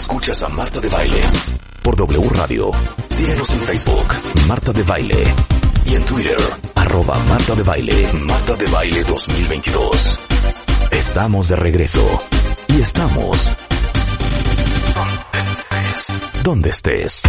Escuchas a Marta de Baile por W Radio. Síguenos en Facebook, Marta de Baile. Y en Twitter, arroba Marta de Baile, Marta de Baile 2022. Estamos de regreso. Y estamos... Donde estés.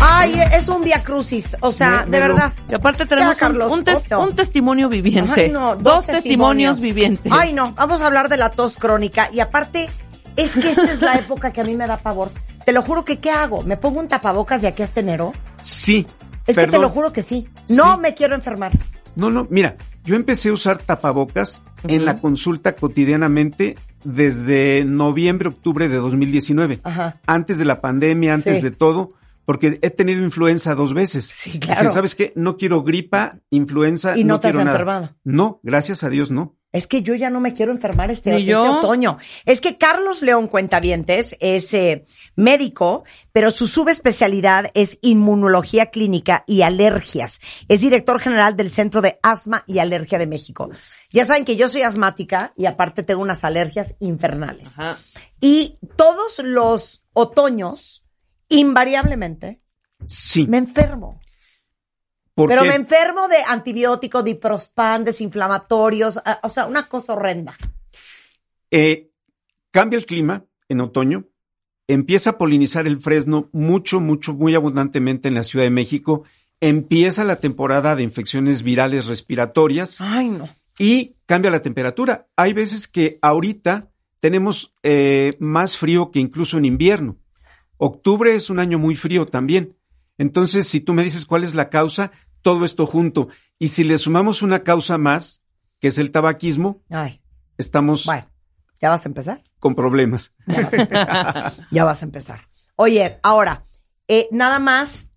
Ay, es un via crucis, o sea, de verdad. Y aparte tenemos Ya, Carlos, un, tes- otro. un testimonio viviente. Ay, no, dos, testimonios. vivientes. Ay, no, vamos a hablar de la tos crónica. Y aparte, es que esta es la época que a mí me da pavor. Te lo juro que, ¿qué hago? ¿Me pongo un tapabocas de aquí hasta enero? Sí. Es que te lo juro que sí. No Sí. me quiero enfermar. No, no, mira, yo empecé a usar tapabocas en la consulta cotidianamente desde noviembre, octubre de 2019. Ajá. Antes de la pandemia, antes Sí. de todo, porque he tenido influenza dos veces. Sí, Dije, claro. ¿Sabes qué? No quiero gripa, influenza. Y no te has quiero nada. enfermado. No, gracias a Dios no. Es que yo ya no me quiero enfermar este, este otoño. Es que Carlos León Cuentavientes es eh, médico, pero su subespecialidad es inmunología clínica y alergias. Es director general del Centro de Asma y Alergia de México. Ya saben que yo soy asmática y aparte tengo unas alergias infernales. Ajá. Y todos los otoños, invariablemente, Sí. me enfermo. Porque Pero me enfermo de antibióticos, diprospan, desinflamatorios, ah, o sea, una cosa horrenda. eh, cambia el clima en otoño, empieza a polinizar el fresno mucho, mucho, muy abundantemente en la Ciudad de México, empieza la temporada de infecciones virales respiratorias. Ay, no. y cambia la temperatura. Hay veces que ahorita tenemos eh, más frío que incluso en invierno. Octubre es un año muy frío también. Entonces, si tú me dices cuál es la causa, todo esto junto. Y si le sumamos una causa más, que es el tabaquismo, Ay, estamos bueno, ¿ya vas a empezar? con problemas. Ya vas a ya vas a empezar. Oye, ahora, eh, nada más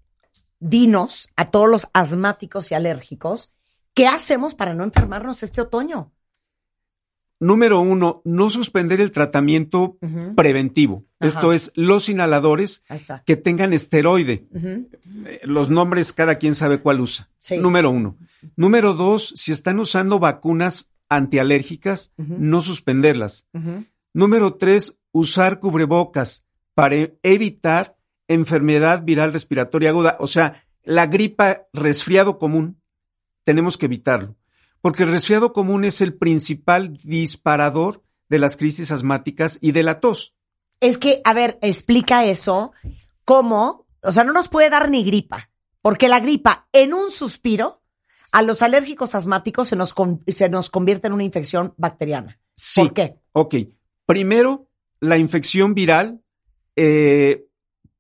dinos a todos los asmáticos y alérgicos, ¿qué hacemos para no enfermarnos este otoño? Número uno, no suspender el tratamiento preventivo. Ajá. Esto es los inhaladores que tengan esteroide. Eh, los nombres cada quien sabe cuál usa. Sí. Número uno. Número dos, si están usando vacunas antialérgicas, no suspenderlas. Número tres, usar cubrebocas para evitar enfermedad viral respiratoria aguda. O sea, la gripa resfriado común, tenemos que evitarlo. Porque el resfriado común es el principal disparador de las crisis asmáticas y de la tos. Es que, a ver, explica eso, cómo, o sea, no nos puede dar ni gripa, porque la gripa en un suspiro, a los alérgicos asmáticos se nos, con- se nos convierte en una infección bacteriana. Sí. ¿Por qué? Ok. Primero, la infección viral eh,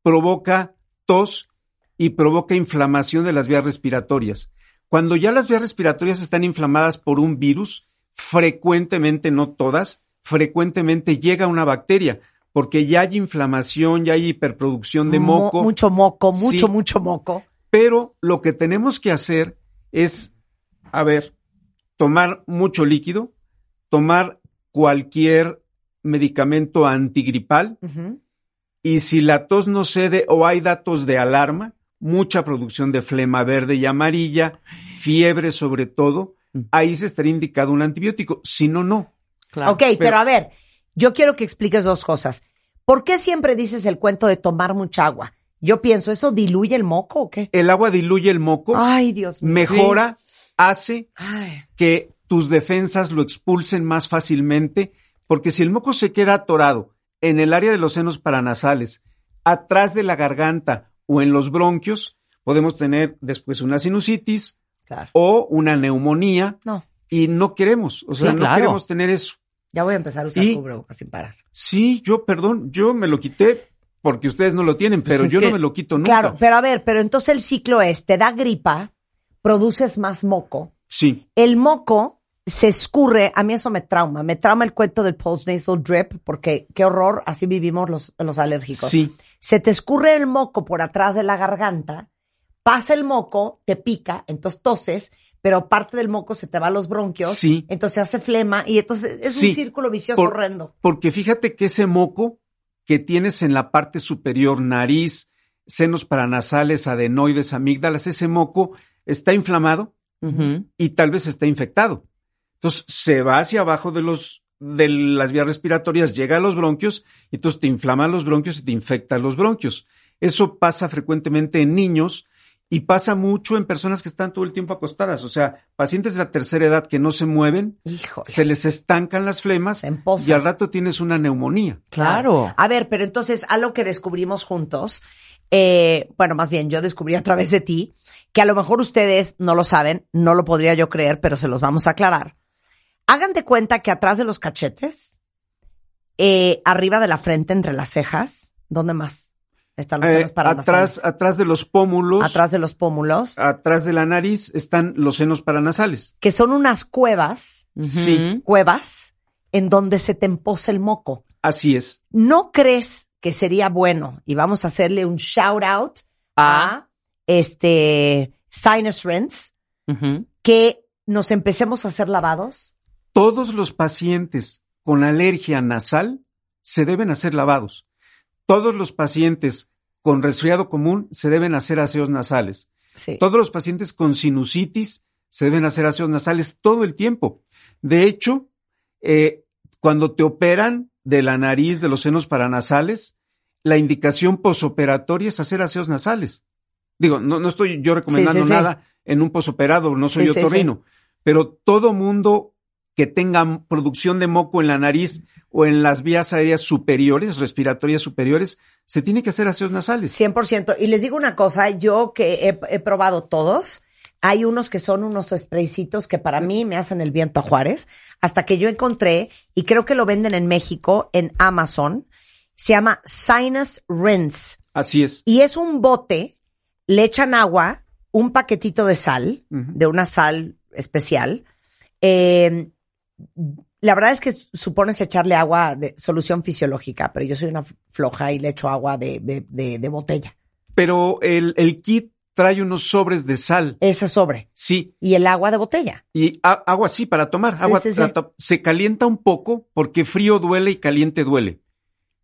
provoca tos y provoca inflamación de las vías respiratorias. Cuando ya las vías respiratorias están inflamadas por un virus, frecuentemente, no todas, frecuentemente llega una bacteria, porque ya hay inflamación, ya hay hiperproducción de Mo- moco. mucho moco, mucho, Sí. mucho moco. Pero lo que tenemos que hacer es, a ver, tomar mucho líquido, tomar cualquier medicamento antigripal y si la tos no cede o hay datos de alarma, mucha producción de flema verde y amarilla, fiebre sobre todo, ahí se estaría indicado un antibiótico. Si no, no. Claro. ok, pero, a ver, yo quiero que expliques dos cosas. ¿Por qué siempre dices el cuento de tomar mucha agua? Yo pienso, ¿eso diluye el moco o qué? El agua diluye el moco, Ay, Dios mío. mejora, hace Ay. que tus defensas lo expulsen más fácilmente, porque si el moco se queda atorado en el área de los senos paranasales, atrás de la garganta o en los bronquios, podemos tener después una sinusitis Claro. o una neumonía No, y no queremos, o sea, Sí, no claro. queremos tener eso. ya voy a empezar a usar Y- cubrebocas sin parar. Sí, yo, perdón, yo me lo quité porque ustedes no lo tienen, pero es yo que- no me lo quito nunca. Claro, pero a ver, pero entonces el ciclo es, te da gripa, produces más moco, Sí, el moco se escurre, a mí eso me trauma, me trauma el cuento del postnasal drip, porque qué horror, así vivimos los, los alérgicos. sí, Se te escurre el moco por atrás de la garganta, pasa el moco, te pica, entonces toses, pero parte del moco se te va a los bronquios, Sí. entonces hace flema y entonces es Sí, un círculo vicioso por- horrendo. porque fíjate que ese moco que tienes en la parte superior, nariz, senos paranasales, adenoides, amígdalas, ese moco está inflamado y tal vez está infectado. Entonces se va hacia abajo de los de las vías respiratorias llega a los bronquios y entonces te inflaman los bronquios y te infecta los bronquios. Eso pasa frecuentemente en niños y pasa mucho en personas que están todo el tiempo acostadas, o sea, pacientes de la tercera edad que no se mueven, Híjole. se les estancan las flemas y al rato tienes una neumonía. Claro. A ver, pero entonces algo que descubrimos juntos, eh, bueno, más bien yo descubrí a través de ti, que a lo mejor ustedes no lo saben, no lo podría yo creer, pero se los vamos a aclarar. Hagan de cuenta que atrás de los cachetes, eh, arriba de la frente, entre las cejas, ¿dónde más? Están los Eh, senos paranasales. atrás, atrás de los pómulos, atrás de los pómulos, atrás de la nariz están los senos paranasales. que son unas cuevas, Sí. Cuevas, en donde se te emposa el moco. Así es. ¿No crees que sería bueno? Y vamos a hacerle un shout out a este Sinus Rinse, que nos empecemos a hacer lavados. Todos los pacientes con alergia nasal se deben hacer lavados. Todos los pacientes con resfriado común se deben hacer aseos nasales. Sí. Todos los pacientes con sinusitis se deben hacer aseos nasales todo el tiempo. De hecho, eh, cuando te operan de la nariz, de los senos paranasales, la indicación posoperatoria es hacer aseos nasales. Digo, no, no estoy yo recomendando sí, sí. nada en un posoperado, no soy sí, otorrino, pero todo mundo que tenga producción de moco en la nariz o en las vías aéreas superiores, respiratorias superiores, se tiene que hacer aseos nasales. 100%. Y les digo una cosa, yo que he, he probado todos, hay unos que son unos spraycitos que para mí me hacen el viento a Juárez, hasta que yo encontré, y creo que lo venden en México, en Amazon, se llama Sinus Rinse. Así es. Y es un bote, le echan agua, un paquetito de sal, de una sal especial. Eh, la verdad es que supones echarle agua de solución fisiológica, pero yo soy una floja y le echo agua de, de, de, de botella. Pero el, el kit trae unos sobres de sal. Ese sobre. Sí, Y el agua de botella. y a- agua sí para tomar. Sí, agua sí, sí. para to- Se calienta un poco porque frío duele y caliente duele.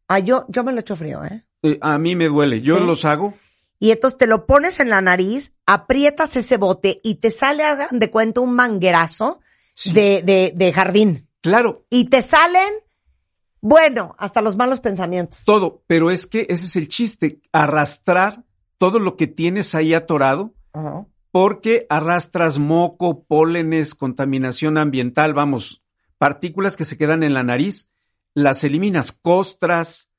Ah, yo, yo me lo echo frío, ¿eh? Eh, a mí me duele. Yo los hago. Y entonces te lo pones en la nariz, aprietas ese bote y te sale, hagan de cuenta, un manguerazo Sí. de, de, de jardín. Claro, Y te salen, bueno, hasta los malos pensamientos. todo. Pero es que ese es el chiste. Arrastrar todo lo que tienes ahí atorado porque arrastras moco, pólenes, contaminación ambiental, vamos, partículas que se quedan en la nariz, las eliminas, costras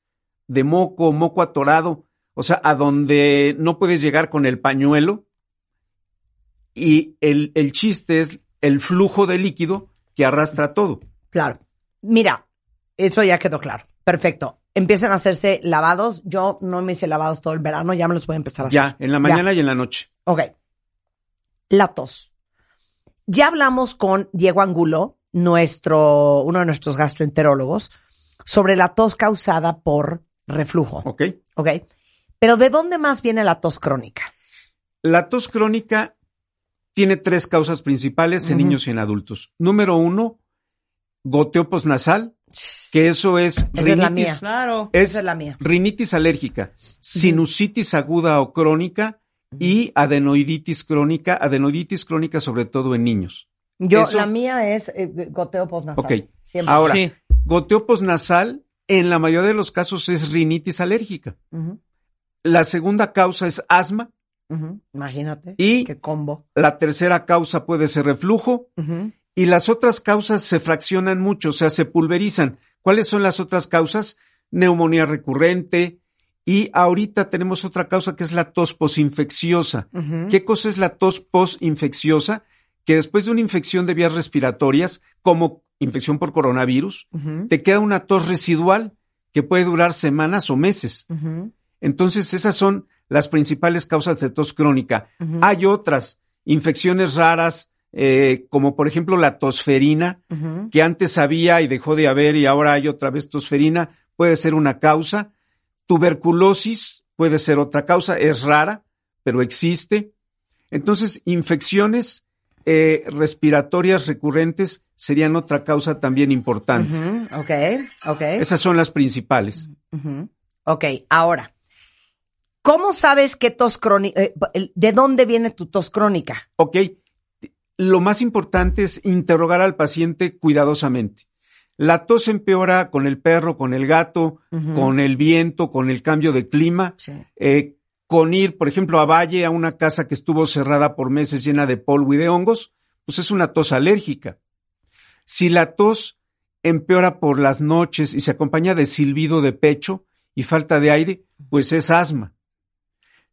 de moco, moco atorado, o sea, a donde no puedes llegar con el pañuelo. Y el, el chiste es el flujo de líquido que arrastra todo. Claro. Mira, eso ya quedó claro. Perfecto. Empiezan a hacerse lavados. Yo no me hice lavados todo el verano, ya me los voy a empezar a hacer. Ya, en la mañana y en la noche. Ok. La tos. Ya hablamos con Diego Angulo, nuestro, uno de nuestros gastroenterólogos, sobre la tos causada por reflujo. ¿Ok? Ok. Pero ¿de dónde más viene la tos crónica? La tos crónica tiene tres causas principales en niños y en adultos. Número uno, goteo posnasal, que eso es Esa es la rinitis, mía. Claro. es Esa es la mía. rinitis alérgica, sinusitis aguda o crónica y adenoiditis crónica, adenoiditis crónica sobre todo en niños. Yo, Eso- la mía es eh, goteo postnasal. Ok. Siempre. Ahora, Sí. goteo posnasal en la mayoría de los casos es rinitis alérgica. La segunda causa es asma Imagínate. y Qué combo. la tercera causa puede ser reflujo y las otras causas se fraccionan mucho, o sea, se pulverizan. ¿Cuáles son las otras causas? Neumonía recurrente y ahorita tenemos otra causa que es la tos posinfecciosa. ¿Qué cosa es la tos posinfecciosa? Que después de una infección de vías respiratorias, como infección por coronavirus, te queda una tos residual que puede durar semanas o meses. Entonces, esas son las principales causas de tos crónica. Hay otras infecciones raras, eh, como por ejemplo la tosferina, que antes había y dejó de haber y ahora hay otra vez tosferina, puede ser una causa. Tuberculosis puede ser otra causa, es rara, pero existe. Entonces, infecciones eh, respiratorias recurrentes serían otra causa también importante. Ujú. Ok, ok. Esas son las principales. Ujú. Ok, ahora, ¿cómo sabes qué tos crónica, eh, de dónde viene tu tos crónica? Ok, lo más importante es interrogar al paciente cuidadosamente. La tos empeora con el perro, con el gato, con el viento, con el cambio de clima, Sí. eh, con ir, por ejemplo, a Valle, a una casa que estuvo cerrada por meses llena de polvo y de hongos, pues es una tos alérgica. Si la tos empeora por las noches y se acompaña de silbido de pecho y falta de aire, pues es asma.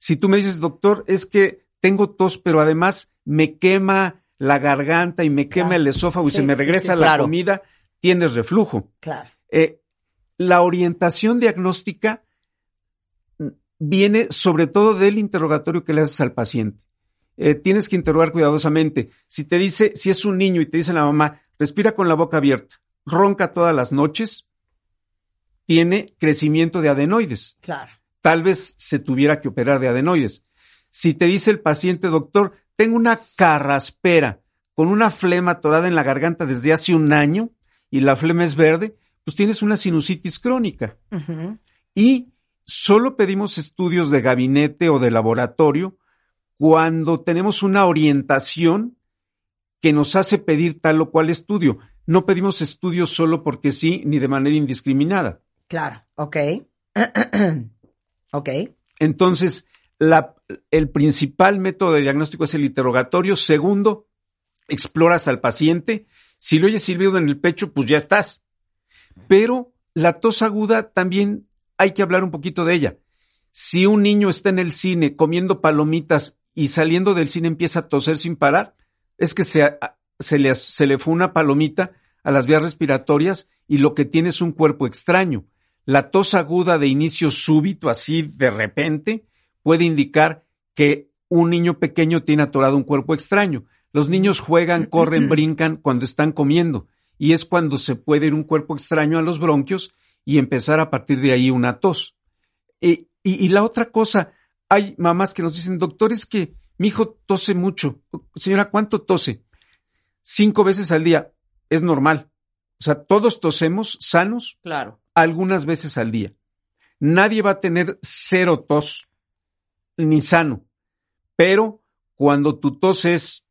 Si tú me dices, doctor, es que tengo tos, pero además me quema la garganta y me quema el esófago y se me regresa sí, la claro. comida, tienes reflujo. Claro. Eh, la orientación diagnóstica viene sobre todo del interrogatorio que le haces al paciente. Eh, tienes que interrogar cuidadosamente. Si te dice, si es un niño y te dice la mamá, respira con la boca abierta, ronca todas las noches, tiene crecimiento de adenoides. Claro. Tal vez se tuviera que operar de adenoides. Si te dice el paciente, doctor, tengo una carraspera con una flema atorada en la garganta desde hace un año y la flema es verde, pues tienes una sinusitis crónica. Y solo pedimos estudios de gabinete o de laboratorio cuando tenemos una orientación que nos hace pedir tal o cual estudio. No pedimos estudios solo porque sí, ni de manera indiscriminada. Claro. Ok. ok. Entonces, la- el principal método de diagnóstico es el interrogatorio. Segundo, exploras al paciente. Si le oyes silbido en el pecho, pues ya estás. Pero la tos aguda también hay que hablar un poquito de ella. Si un niño está en el cine comiendo palomitas y saliendo del cine empieza a toser sin parar, es que se, se le, se le fue una palomita a las vías respiratorias y lo que tiene es un cuerpo extraño. La tos aguda de inicio súbito, así de repente, puede indicar que un niño pequeño tiene atorado un cuerpo extraño. Los niños juegan, corren, brincan cuando están comiendo y es cuando se puede ir un cuerpo extraño a los bronquios y empezar a partir de ahí una tos. Y, y la otra cosa, hay mamás que nos dicen, doctor, es que mi hijo tose mucho. Señora, ¿cuánto tose? Cinco veces al día. Es normal. O sea, todos tosemos sanos Claro. algunas veces al día. Nadie va a tener cero tos, ni sano. Pero cuando tu tos es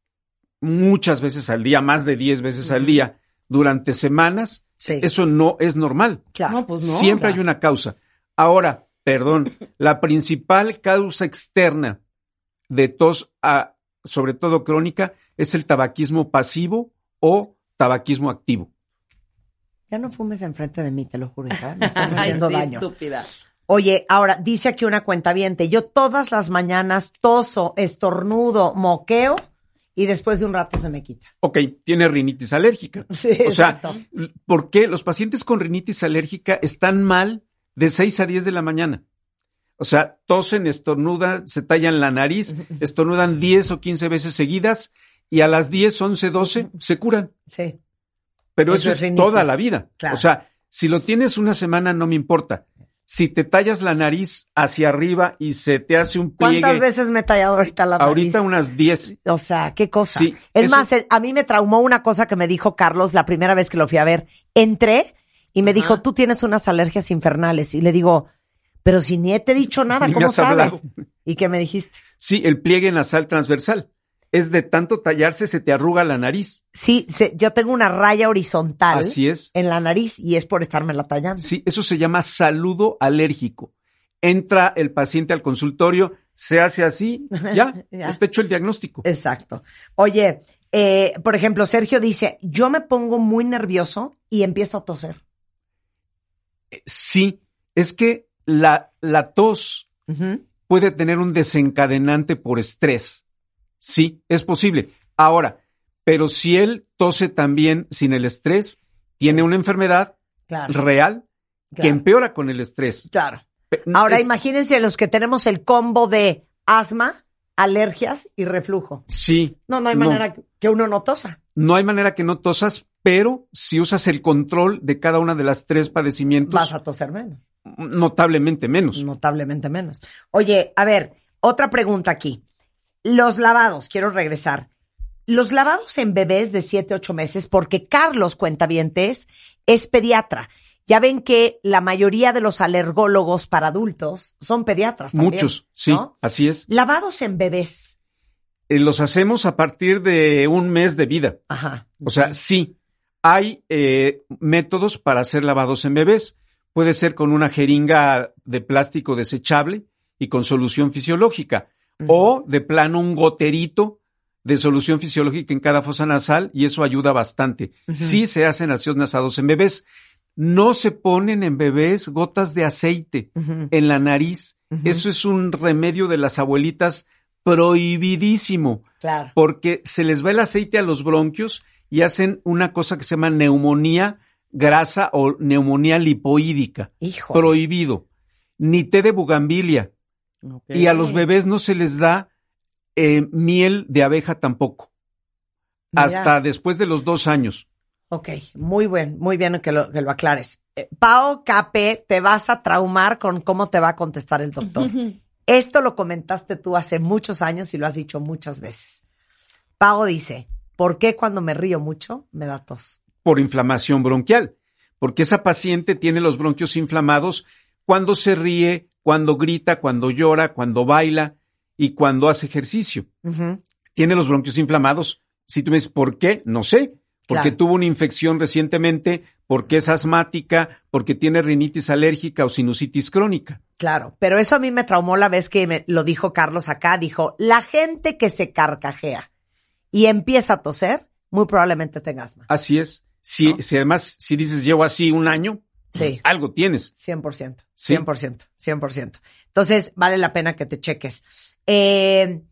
muchas veces al día, más de 10 veces al día, durante semanas, Sí. eso no es normal. claro. No, pues no. Siempre claro. hay una causa. Ahora, perdón, la principal causa externa de tos, a- sobre todo crónica, es el tabaquismo pasivo o tabaquismo activo. Ya no fumes enfrente de mí, te lo juro, hija. Me estás Ay, haciendo sí, daño. estúpida. Oye, ahora, dice aquí una cuenta yo todas las mañanas toso, estornudo, moqueo y después de un rato se me quita. Ok, tiene rinitis alérgica. Sí, o sea, exacto. ¿por qué los pacientes con rinitis alérgica están mal de 6 a 10 de la mañana? O sea, tosen, estornudan, se tallan la nariz, estornudan 10 o 15 veces seguidas y a las 10, 11, 12 se curan. Sí. Pero Eso eso, es rinitis. toda la vida. Claro. O sea, si lo tienes una semana no me importa. Si te tallas la nariz hacia arriba y se te hace un pliegue, ¿Cuántas veces me he tallado ahorita la nariz? ahorita unas 10. O sea, qué cosa. Sí, es eso- más, a mí me traumó una cosa que me dijo Carlos la primera vez que lo fui a ver. Entré y me dijo, tú tienes unas alergias infernales. Y le digo, pero si ni te he dicho nada, Ni ¿cómo has sabes? hablado. ¿Y qué me dijiste? Sí, el pliegue nasal transversal. Es de tanto tallarse se te arruga la nariz. Sí, se- yo tengo una raya horizontal Así es. en la nariz y es por estarme la tallando. Sí, eso se llama saludo alérgico. Entra el paciente al consultorio, se hace así, ya, Ya. está hecho el diagnóstico. Exacto. Oye, eh, por ejemplo, Sergio dice, yo me pongo muy nervioso y empiezo a toser. Sí, es que la, la tos puede tener un desencadenante por estrés. Sí, es posible. Ahora, pero si él tose también sin el estrés, tiene una enfermedad Claro. real que Claro. empeora con el estrés. Claro. Ahora es- imagínense los que tenemos el combo de asma, alergias y reflujo. Sí. No, no hay manera que uno no tosa. No hay manera que no tosas, pero si usas el control de cada una de las tres padecimientos, Vas a toser menos. notablemente menos. Notablemente menos. Oye, a ver, otra pregunta aquí. Los lavados, quiero regresar. Los lavados en bebés de 7, 8 meses, porque Carlos Cuentavientes es pediatra. Ya ven que la mayoría de los alergólogos para adultos son pediatras. también, Muchos, sí, ¿no? así es. Lavados en bebés. Eh, los hacemos a partir de un mes de vida. Ajá. O sea, sí. Hay eh, métodos para hacer lavados en bebés. Puede ser con una jeringa de plástico desechable y con solución fisiológica. O de plano un goterito de solución fisiológica en cada fosa nasal y eso ayuda bastante. Sí se hacen aseos nasados en bebés. No se ponen en bebés gotas de aceite en la nariz. Eso es un remedio de las abuelitas prohibidísimo. Claro. Porque se les va el aceite a los bronquios y hacen una cosa que se llama neumonía grasa o neumonía lipoídica. Hijo. Prohibido. Ni té de bugambilia. Y a los bebés no se les da eh, miel de abeja tampoco. Mira. Hasta después de los dos años. Ok, muy bien, muy bien que lo, que lo aclares. Eh, Pao Cape, te vas a traumar con cómo te va a contestar el doctor. Esto lo comentaste tú hace muchos años y lo has dicho muchas veces. Pao dice, ¿por qué cuando me río mucho me da tos? por inflamación bronquial, porque esa paciente tiene los bronquios inflamados cuando se ríe, cuando grita, cuando llora, cuando baila y cuando hace ejercicio. Tiene los bronquios inflamados. Si tú me dices, ¿por qué? No sé. Porque Claro. tuvo una infección recientemente, porque es asmática, porque tiene rinitis alérgica o sinusitis crónica. Claro, pero eso a mí me traumó la vez que me lo dijo Carlos acá. Dijo, la gente que se carcajea y empieza a toser, muy probablemente tenga asma. Así es. Si, ¿No? si además, si dices llevo así un año, Sí. algo tienes. 100%, Sí. 100%, 100%. Entonces, vale la pena que te cheques. Eh,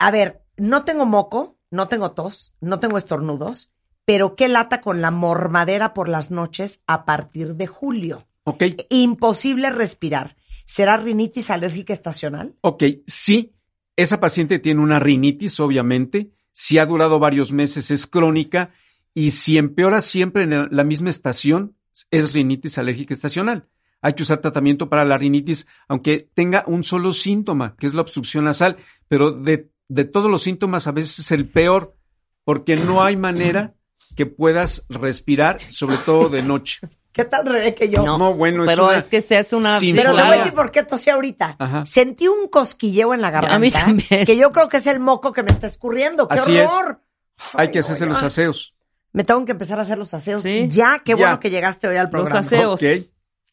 a ver, no tengo moco, no tengo tos, no tengo estornudos, pero qué lata con la mormadera por las noches a partir de julio. ¿Ok? Imposible respirar. ¿Será rinitis alérgica estacional? Ok, sí, esa paciente tiene una rinitis, obviamente, si ha durado varios meses es crónica y si empeora siempre en la misma estación es rinitis alérgica estacional. Hay que usar tratamiento para la rinitis, aunque tenga un solo síntoma, que es la obstrucción nasal, pero de, de todos los síntomas a veces es el peor, porque no hay manera que puedas respirar, sobre todo de noche. ¿Qué tal, René, que yo? No, bueno, es Pero una es que se hace una... sin- Pero te voy a decir por qué tosí ahorita. Ajá. Sentí un cosquilleo en la garganta. A mí también. Que yo creo que es el moco que me está escriendo. ¡Qué Así es. horror! Hay que hacerse no, los aseos. Me tengo que empezar a hacer los aseos. Sí. Ya, qué Ya. bueno que llegaste hoy al Los programa. aseos. Ok.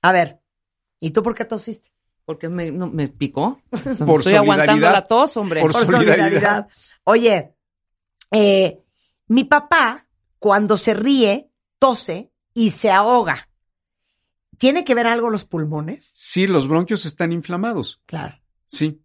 A ver, ¿y tú por qué tosiste? Porque me, no, me picó. Por Estoy aguantando la tos, hombre. Por Por solidaridad. solidaridad. Oye, eh, mi papá, cuando se ríe, tose y se ahoga. ¿Tiene que ver algo los pulmones? Sí, los bronquios están inflamados. Claro. Sí.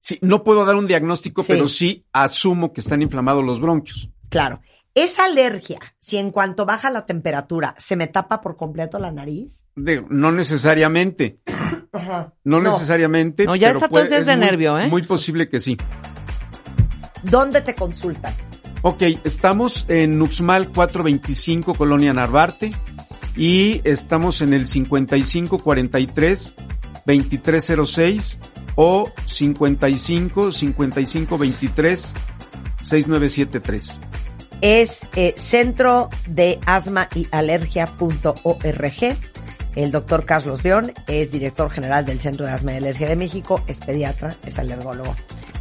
Sí, no puedo dar un diagnóstico, Sí. pero sí asumo que están inflamados los bronquios. Claro. Esa alergia, si en cuanto baja la temperatura se me tapa por completo la nariz. Digo, no necesariamente, Ajá. no, necesariamente. No, ya pero esa puede- tos es de muy- nervio, ¿eh? Muy posible que sí. ¿Dónde te consultan? Ok, estamos en Uxmal 425, Colonia Narvarte, y estamos en el 5543 2306 o 55 5523 6973. Es eh, centro de asma y alergia.org. El doctor Carlos León es director general del Centro de Asma y Alergia de México, es pediatra, es alergólogo.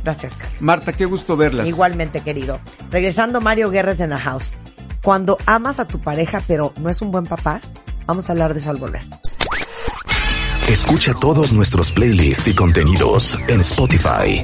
Gracias, Carlos. Marta, qué gusto verlas. Igualmente, querido. Regresando, Mario Guerres en the house. Cuando amas a tu pareja, pero no es un buen papá, vamos a hablar de eso al volver. Escucha todos nuestros playlists y contenidos en Spotify.